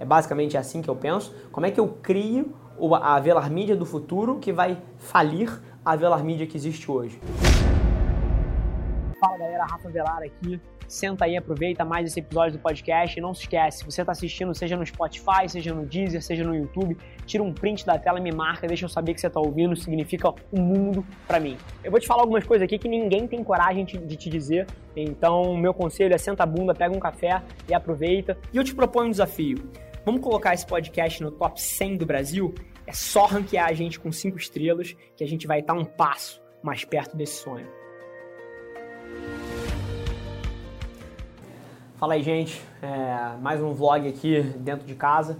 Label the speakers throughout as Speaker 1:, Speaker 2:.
Speaker 1: É basicamente assim que eu penso. Como é que eu crio a Velar Mídia do futuro que vai falir a Velar Mídia que existe hoje? Fala galera, Rafa Velar aqui. Senta aí, aproveita mais esse episódio do podcast e não se esquece, se você está assistindo, seja no Spotify, seja no Deezer, seja no YouTube, tira um print da tela, me marca, deixa eu saber que você está ouvindo, significa um mundo para mim. Eu vou te falar algumas coisas aqui que ninguém tem coragem de te dizer, então meu conselho é senta a bunda, pega um café e aproveita. E eu te proponho um desafio. Vamos colocar esse podcast no top 100 do Brasil? É só ranquear a gente com 5 estrelas que a gente vai estar um passo mais perto desse sonho. Fala aí, gente. É, mais um vlog aqui dentro de casa.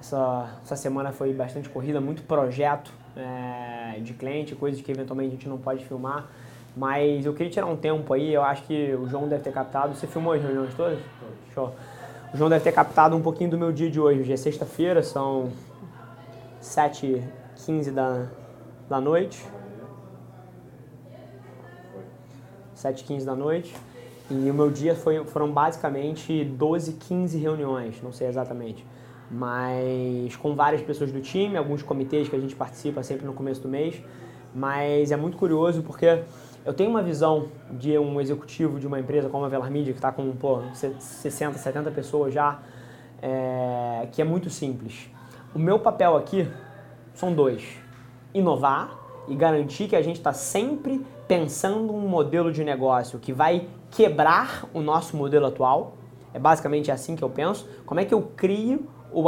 Speaker 1: Essa, essa semana foi bastante corrida, muito projeto é, de cliente, coisas que eventualmente a gente não pode filmar. Mas eu queria tirar um tempo aí, eu acho que o João deve ter captado. Você filmou as reuniões todas? Show. O João deve ter captado um pouquinho do meu dia de hoje. Hoje é sexta-feira, são 7h15 da, da noite. 7h15 da noite. E o meu dia foi, foram basicamente 12, 15 reuniões, não sei exatamente. Mas com várias pessoas do time, alguns comitês que a gente participa sempre no começo do mês. Mas é muito curioso porque eu tenho uma visão de um executivo de uma empresa como a Velar Media, que está com pô, 60, 70 pessoas já, é, que é muito simples. O meu papel aqui são dois: inovar e garantir que a gente está sempre pensando um modelo de negócio que vai quebrar o nosso modelo atual. É basicamente assim que eu penso. Como é que eu crio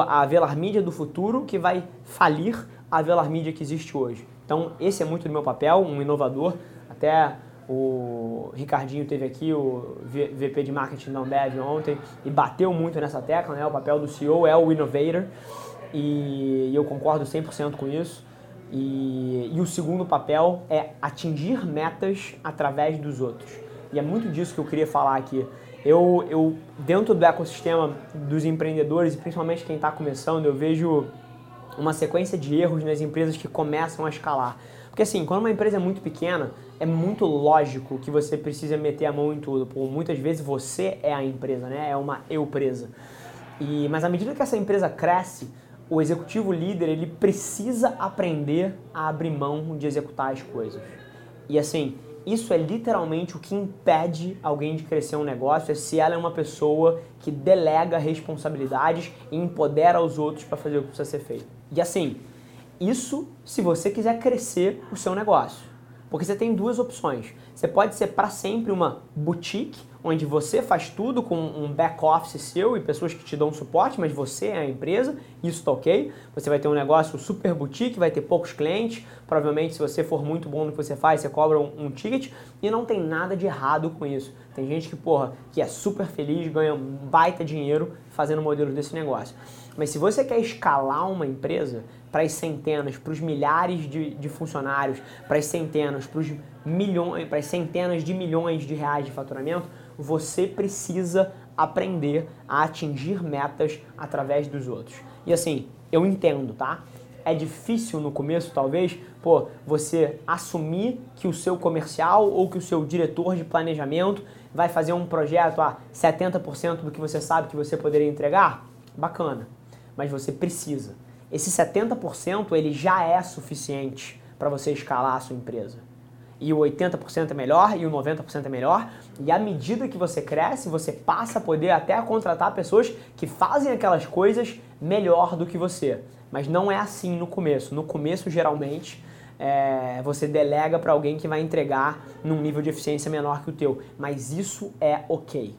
Speaker 1: a Velar Media do futuro que vai falir a Velar Media que existe hoje? Então, esse é muito do meu papel, um inovador até o Ricardinho teve aqui, o VP de Marketing da Ambev ontem, e bateu muito nessa tecla, né? O papel do CEO é o innovator, e eu concordo 100% com isso. E, e o segundo papel é atingir metas através dos outros. E é muito disso que eu queria falar aqui. Eu, eu dentro do ecossistema dos empreendedores, e principalmente quem está começando, eu vejo uma sequência de erros nas empresas que começam a escalar. Porque assim, quando uma empresa é muito pequena, é muito lógico que você precisa meter a mão em tudo. Por muitas vezes você é a empresa, né? É uma eu-presa. E, mas à medida que essa empresa cresce, o executivo líder ele precisa aprender a abrir mão de executar as coisas. E assim, isso é literalmente o que impede alguém de crescer um negócio, é se ela é uma pessoa que delega responsabilidades e empodera os outros para fazer o que precisa ser feito. E assim, isso se você quiser crescer o seu negócio. Porque você tem duas opções. Você pode ser para sempre uma boutique, onde você faz tudo com um back office seu e pessoas que te dão suporte, mas você é a empresa, isso tá ok. Você vai ter um negócio super boutique, vai ter poucos clientes, provavelmente se você for muito bom no que você faz, você cobra um, um ticket e não tem nada de errado com isso. Tem gente que, porra, que é super feliz, ganha um baita dinheiro fazendo modelo desse negócio. Mas se você quer escalar uma empresa para as centenas, para os milhares de, de funcionários, para as centenas, para os milhões, para as centenas de milhões de reais de faturamento, você precisa aprender a atingir metas através dos outros. E assim, eu entendo, tá? É difícil no começo, talvez, pô, você assumir que o seu comercial ou que o seu diretor de planejamento vai fazer um projeto a 70% do que você sabe que você poderia entregar. Bacana. Mas você precisa. Esse 70% ele já é suficiente para você escalar a sua empresa e o 80% é melhor e o 90% é melhor. E à medida que você cresce, você passa a poder até contratar pessoas que fazem aquelas coisas melhor do que você. Mas não é assim no começo. No começo, geralmente, é, você delega para alguém que vai entregar num nível de eficiência menor que o teu. Mas isso é ok.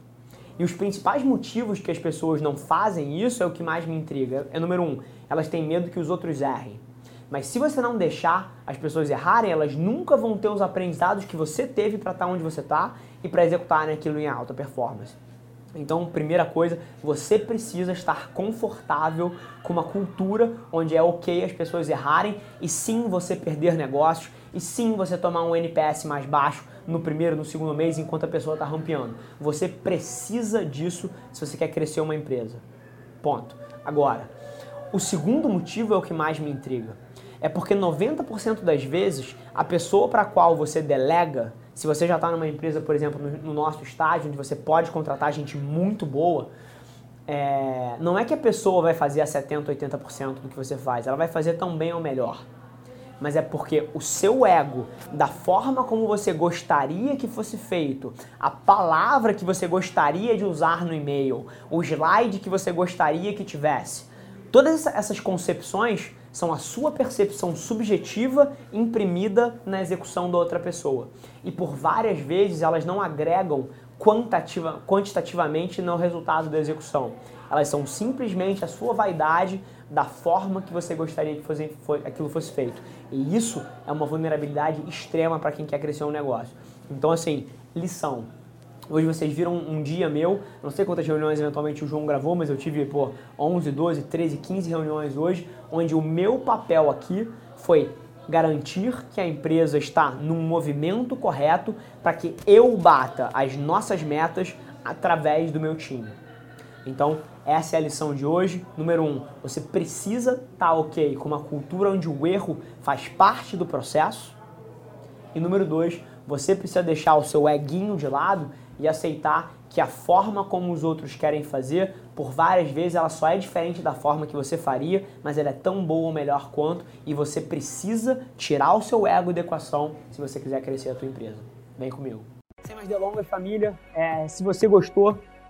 Speaker 1: E os principais motivos que as pessoas não fazem isso é o que mais me intriga. É número um, elas têm medo que os outros errem. Mas se você não deixar as pessoas errarem, elas nunca vão ter os aprendizados que você teve para estar tá onde você está e para executar aquilo em alta performance. Então, primeira coisa, você precisa estar confortável com uma cultura onde é ok as pessoas errarem e sim você perder negócios e sim você tomar um NPS mais baixo no primeiro, no segundo mês enquanto a pessoa está rampeando. Você precisa disso se você quer crescer uma empresa. Ponto. Agora, o segundo motivo é o que mais me intriga é porque 90% das vezes a pessoa para a qual você delega, se você já está numa empresa, por exemplo, no, no nosso estágio, onde você pode contratar gente muito boa, é, não é que a pessoa vai fazer a 70%, 80% do que você faz, ela vai fazer tão bem ou melhor. Mas é porque o seu ego, da forma como você gostaria que fosse feito, a palavra que você gostaria de usar no e-mail, o slide que você gostaria que tivesse, todas essas concepções são a sua percepção subjetiva imprimida na execução da outra pessoa. E por várias vezes elas não agregam quantitativa, quantitativamente no resultado da execução. Elas são simplesmente a sua vaidade da forma que você gostaria que fosse, foi, aquilo fosse feito. E isso é uma vulnerabilidade extrema para quem quer crescer um negócio. Então, assim, lição. Hoje vocês viram um dia meu, não sei quantas reuniões eventualmente o João gravou, mas eu tive, pô, 11, 12, 13, 15 reuniões hoje, onde o meu papel aqui foi garantir que a empresa está num movimento correto para que eu bata as nossas metas através do meu time. Então, essa é a lição de hoje. Número um, você precisa estar tá ok com uma cultura onde o erro faz parte do processo. E número dois, você precisa deixar o seu eguinho de lado e aceitar que a forma como os outros querem fazer, por várias vezes ela só é diferente da forma que você faria, mas ela é tão boa ou melhor quanto, e você precisa tirar o seu ego da equação se você quiser crescer a tua empresa. Vem comigo. Sem mais delongas, família, é, se você gostou,